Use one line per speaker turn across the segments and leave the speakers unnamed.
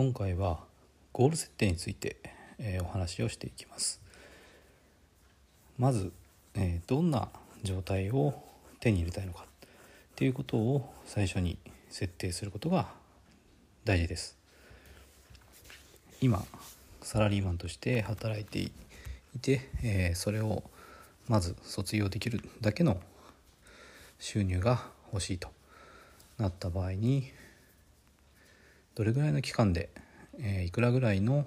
今回はゴール設定について、えーお話をしていきます。まず、えーどんな状態を手に入れたいのかっていうことを最初に設定することが大事です。今サラリーマンとして働いていて、えーそれをまず卒業できるだけの収入が欲しいとなった場合にどれぐらいの期間で、えーいくらぐらいの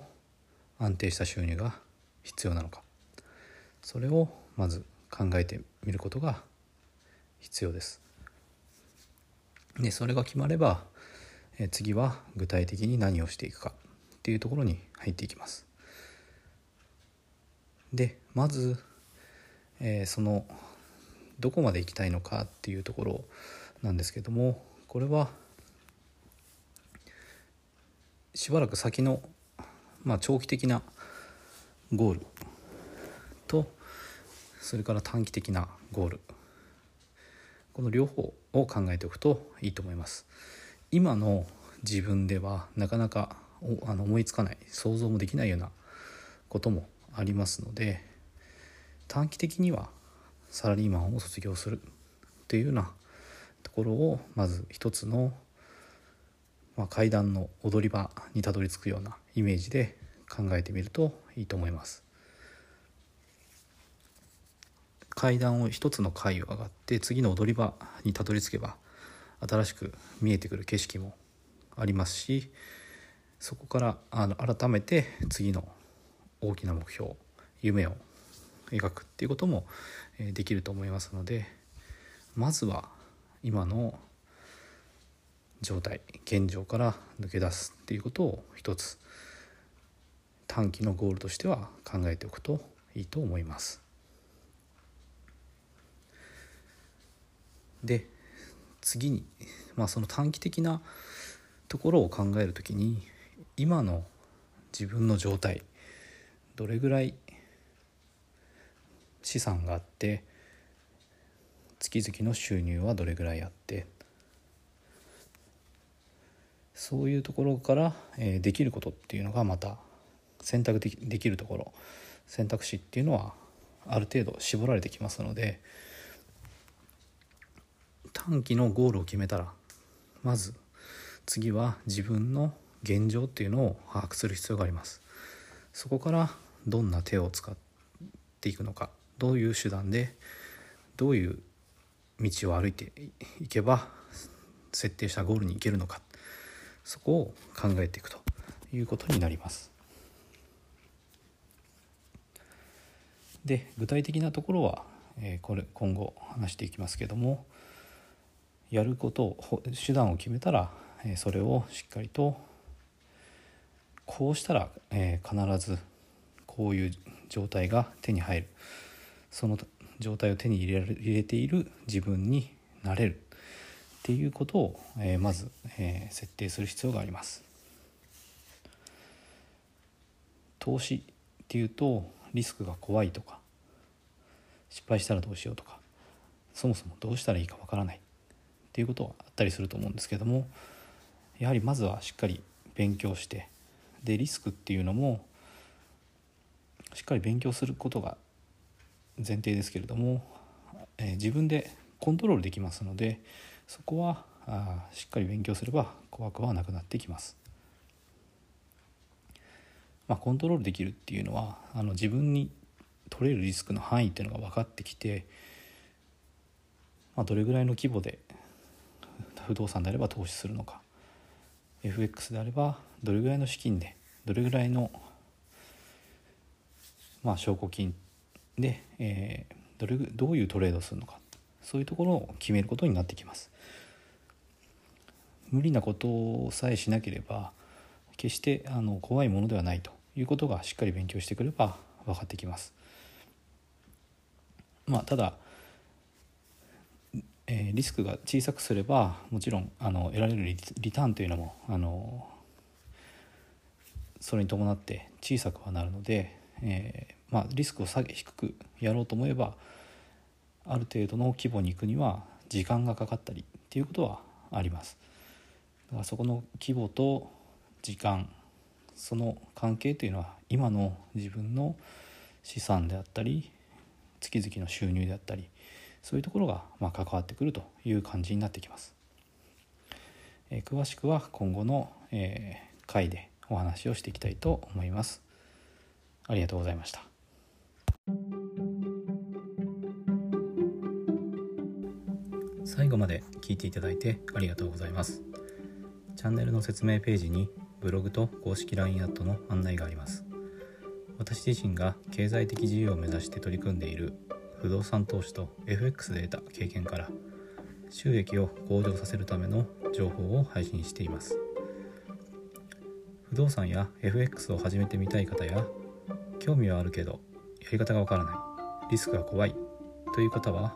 安定した収入が必要なのかそれをまず考えてみることが必要です。でそれが決まれば、えー次は具体的に何をしていくかっていうところに入っていきます。でまず、えーそのどこまで行きたいのかっていうところなんですけどもこれはしばらく先の、まあ、長期的なゴールとそれから短期的なゴール。この両方を考えておくといいと思います。今の自分ではなかなかおあの思いつかない想像もできないようなこともありますので短期的にはサラリーマンを卒業するっていうようなところをまず一つの、まあ、階段の踊り場にたどり着くようなイメージで考えてみるといいと思います。階段を一つの階を上がって次の踊り場にたどり着けば新しく見えてくる景色もありますしそこからあの改めて次の大きな目標夢を描くっていうこともできると思いますのでまずは今の状態現状から抜け出すっていうことを一つ短期のゴールとしては考えておくといいと思います。で次に、まあ、その短期的なところを考えるときに今の自分の状態どれぐらい資産があって月々の収入はどれぐらいあってそういうところから、えできることっていうのがまた選択できできるところ。選択肢っていうのはある程度絞られてきますので短期のゴールを決めたらまず次は自分の現状っていうのを把握する必要があります。そこからどんな手を使っていくのかどういう手段でどういう道を歩いていけば設定したゴールに行けるのか。そこを考えていくということになります。で具体的なところは、えこれ今後話していきますけどもやることを手段を決めたら、えそれをしっかりとこうしたら、え必ずこういう状態が手に入る。その状態を手に入れられ入れている自分になれる。っていうことを、えーまず、えー設定する必要があります。投資っていうとリスクが怖いとか失敗したらどうしようとかそもそもどうしたらいいかわからないっていうことはあったりすると思うんですけどもやはりまずはしっかり勉強してでリスクっていうのもしっかり勉強することが前提ですけれども、えー自分でコントロールできますのでそこはあしっかり勉強すれば怖くはなくなってきます。まあ、コントロールできるっていうのはあの自分に取れるリスクの範囲っていうのが分かってきて、まあ、どれぐらいの規模で不動産であれば投資するのか FX であればどれぐらいの資金でどれぐらいの、まあ、証拠金で、えーどれぐどういうトレードをするのかそういうところを決めることになってきます。無理なことさえしなければ決してあの怖いものではないということがしっかり勉強してくれば分かってきます。まあ、ただ、えーリスクが小さくすればもちろんあの得られるリリターンというのもあのそれに伴って小さくはなるので、えーまあ、リスクを下げ低くやろうと思えばある程度の規模に行くには時間がかかったりっていうことはあります。だからそこの規模と時間その関係というのは今の自分の資産であったり月々の収入であったりそういうところがま関わってくるという感じになってきます。えー、詳しくは今後の、えー、回でお話をしていきたいと思います。ありがとうございました。最後まで聞いていただいてありがとうございます。チャンネルの説明ページにブログと公式 LINE アットの案内があります。私自身が経済的自由を目指して取り組んでいる不動産投資と FX で得た経験から収益を向上させるための情報を配信しています不動産や FX を始めてみたい方や興味はあるけどやり方がわからないリスクが怖いという方は